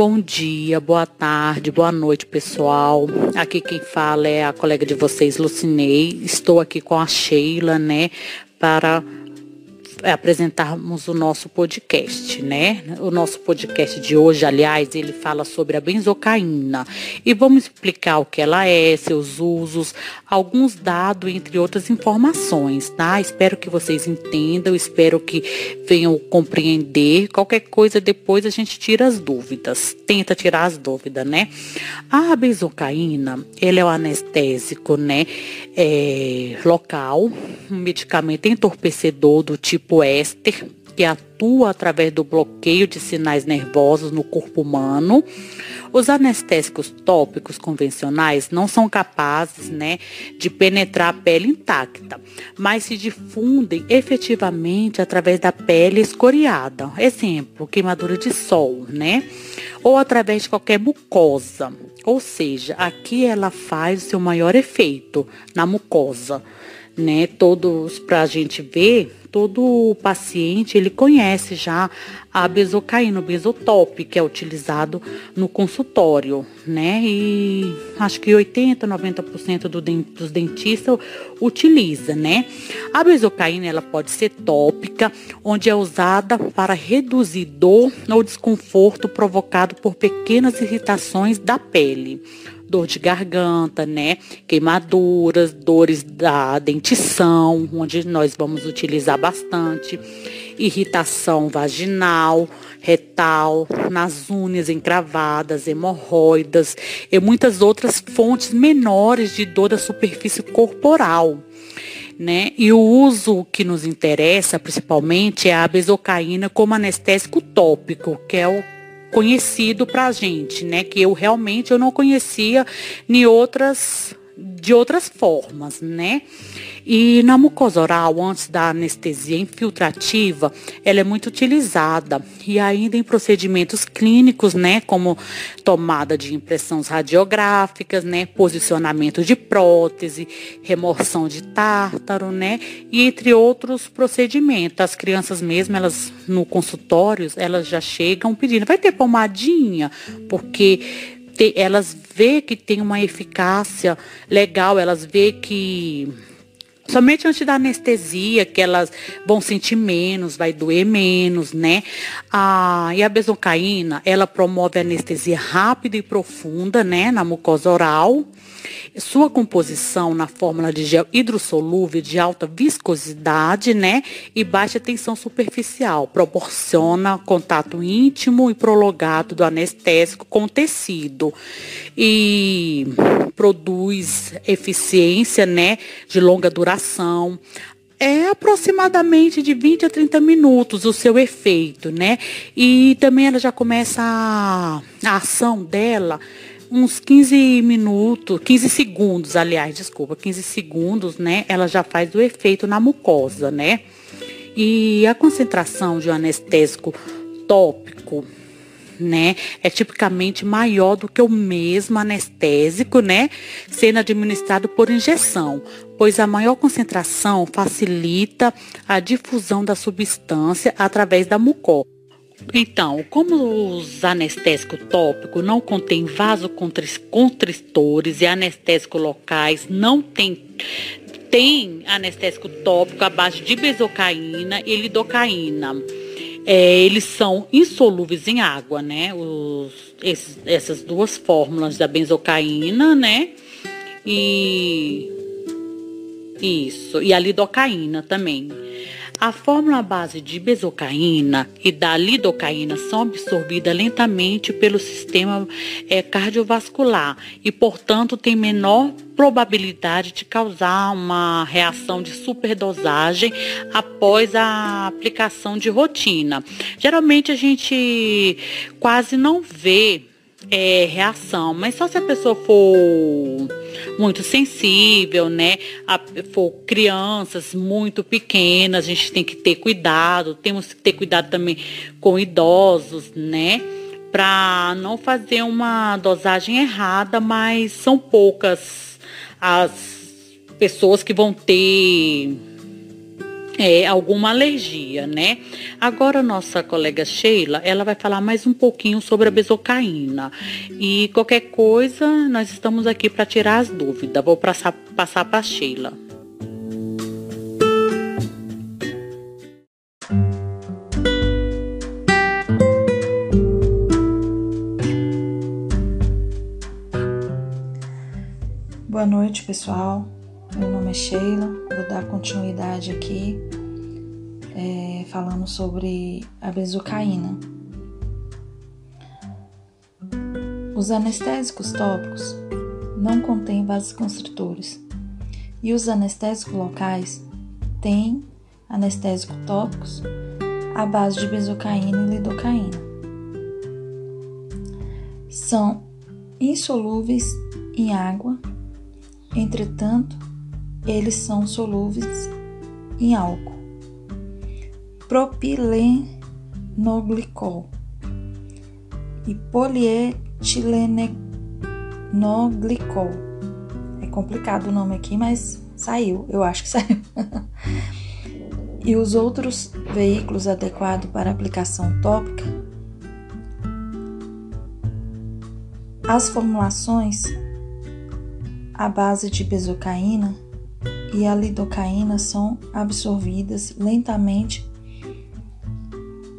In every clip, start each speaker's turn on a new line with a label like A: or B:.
A: Bom dia, boa tarde, boa noite, pessoal. Aqui quem fala é a colega de vocês, Lucinei. Estou aqui com a Sheila, né, para apresentarmos o nosso podcast, né? O nosso podcast de hoje, aliás, ele fala sobre a benzocaína. E vamos explicar o que ela é, seus usos, alguns dados, entre outras informações, tá? Espero que vocês entendam, espero que venham compreender. Qualquer coisa depois a gente tira as dúvidas, tenta tirar as dúvidas, né? A benzocaína, ele é um anestésico, né? É, local, um medicamento entorpecedor do tipo tipo éster, que atua através do bloqueio de sinais nervosos no corpo humano. Os anestésicos tópicos convencionais não são capazes né, de penetrar a pele intacta, mas se difundem efetivamente através da pele escoriada. Exemplo, queimadura de sol, né? Ou através de qualquer mucosa. Ou seja, aqui ela faz o seu maior efeito na mucosa, né? Todos para a gente ver todo paciente ele conhece já a besocaína, o besotop, que é utilizado no consultório, né? E acho que 80, 90% do dos dentistas utiliza, né? A besocaína ela pode ser tópica, onde é usada para reduzir dor ou desconforto provocado por pequenas irritações da pele dor de garganta, né? Queimaduras, dores da dentição, onde nós vamos utilizar bastante, irritação vaginal, retal, nas unhas encravadas, hemorroidas e muitas outras fontes menores de dor da superfície corporal. Né? E o uso que nos interessa principalmente é a besocaína como anestésico tópico, que é o conhecido para a gente, né? Que eu realmente eu não conhecia nem outras de outras formas, né? E na mucosa oral, antes da anestesia infiltrativa, ela é muito utilizada. E ainda em procedimentos clínicos, né, como tomada de impressões radiográficas, né, posicionamento de prótese, remoção de tártaro, né, e entre outros procedimentos. As crianças mesmo, elas no consultório, elas já chegam pedindo, vai ter pomadinha, porque elas vê que tem uma eficácia legal, elas vê que Somente antes da anestesia, que elas vão sentir menos, vai doer menos, né? Ah, e a bezocaína, ela promove anestesia rápida e profunda, né, na mucosa oral. Sua composição na fórmula de gel hidrossolúvel de alta viscosidade, né, e baixa tensão superficial, proporciona contato íntimo e prolongado do anestésico com o tecido. E produz eficiência, né, de longa duração é aproximadamente de 20 a 30 minutos o seu efeito, né? E também ela já começa a, a ação dela uns 15 minutos, 15 segundos, aliás, desculpa, 15 segundos, né? Ela já faz o efeito na mucosa, né? E a concentração de um anestésico tópico, né, é tipicamente maior do que o mesmo anestésico, né, sendo administrado por injeção, pois a maior concentração facilita a difusão da substância através da mucosa. Então, como os anestésicos tópicos não contêm vasoconstritores e anestésicos locais não tem tem anestésico tópico à base de bezocaína e lidocaína. É, eles são insolúveis em água, né? Os, esses, essas duas fórmulas da benzocaína, né? E isso, e a lidocaína também. A fórmula base de bezocaína e da lidocaína são absorvidas lentamente pelo sistema é, cardiovascular e, portanto, tem menor probabilidade de causar uma reação de superdosagem após a aplicação de rotina. Geralmente a gente quase não vê é, reação, mas só se a pessoa for muito sensível, né? A, for crianças muito pequenas, a gente tem que ter cuidado, temos que ter cuidado também com idosos, né? Para não fazer uma dosagem errada, mas são poucas as pessoas que vão ter é, alguma alergia, né? Agora nossa colega Sheila, ela vai falar mais um pouquinho sobre a bezocaína. E qualquer coisa, nós estamos aqui para tirar as dúvidas. Vou passar para Sheila.
B: Boa noite, pessoal. Nome é Sheila. Vou dar continuidade aqui é, falando sobre a bezocaína. Os anestésicos tópicos não contêm vasoconstritores e os anestésicos locais têm anestésicos tópicos à base de bezocaína e lidocaína. São insolúveis em água Entretanto, eles são solúveis em álcool. Propilenoglicol e polietilenoglicol. É complicado o nome aqui, mas saiu, eu acho que saiu. e os outros veículos adequados para aplicação tópica. As formulações a base de bezocaína e a lidocaína são absorvidas lentamente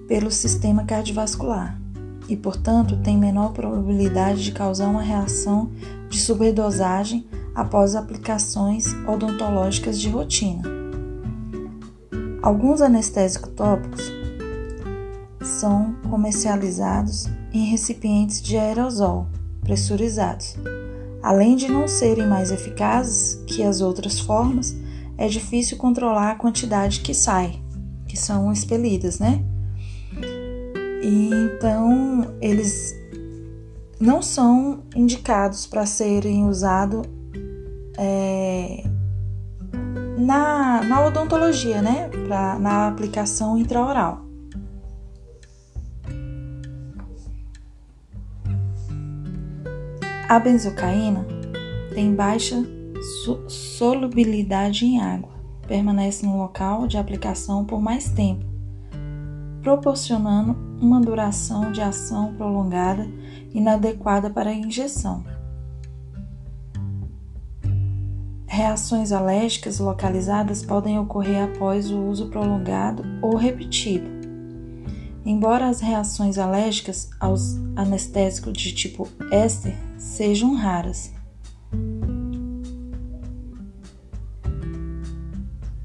B: pelo sistema cardiovascular e, portanto, tem menor probabilidade de causar uma reação de superdosagem após aplicações odontológicas de rotina. Alguns anestésicos tópicos são comercializados em recipientes de aerosol pressurizados Além de não serem mais eficazes que as outras formas, é difícil controlar a quantidade que sai, que são expelidas, né? E então eles não são indicados para serem usados é, na, na odontologia, né? Pra, na aplicação intraoral. A benzocaína tem baixa solubilidade em água, permanece no local de aplicação por mais tempo, proporcionando uma duração de ação prolongada inadequada para a injeção. Reações alérgicas localizadas podem ocorrer após o uso prolongado ou repetido Embora as reações alérgicas aos anestésicos de tipo éster sejam raras,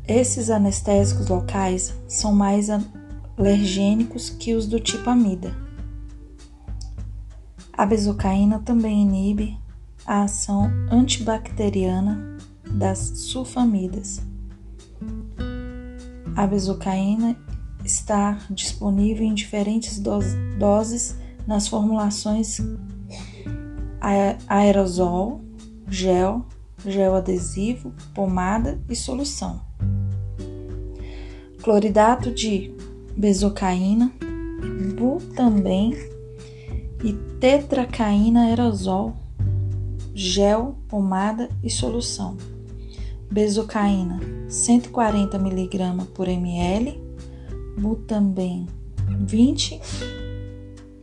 B: esses anestésicos locais são mais alergênicos que os do tipo amida. A bezocaína também inibe a ação antibacteriana das sulfamidas. A bezocaína está disponível em diferentes doses nas formulações aerosol, gel, gel adesivo, pomada e solução. Cloridato de bezocaína, butamben e tetracaína aerosol, gel, pomada e solução. Bezocaína 140 mg por ml Butamben 20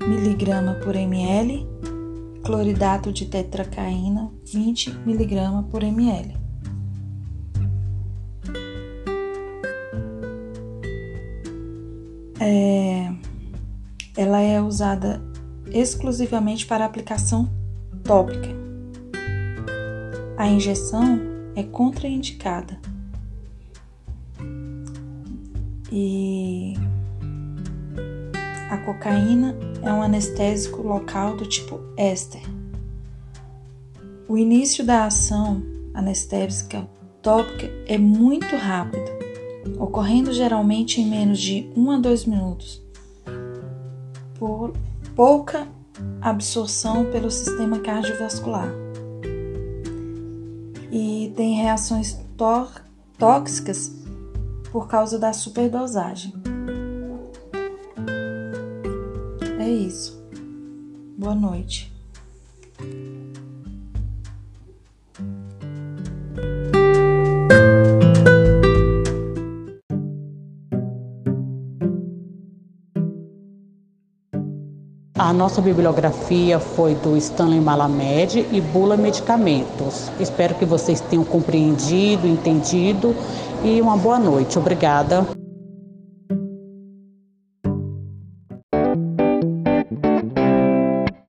B: mg por ml, cloridato de tetracaína 20 mg por ml. É, ela é usada exclusivamente para aplicação tópica. A injeção é contraindicada e a cocaína é um anestésico local do tipo éster. O início da ação anestésica tópica é muito rápido, ocorrendo geralmente em menos de 1 a 2 minutos, por pouca absorção pelo sistema cardiovascular. E tem reações tóxicas por causa da superdosagem. É isso. Boa noite.
A: A nossa bibliografia foi do Stanley Malamed e Bula Medicamentos. Espero que vocês tenham compreendido, entendido e uma boa noite. Obrigada.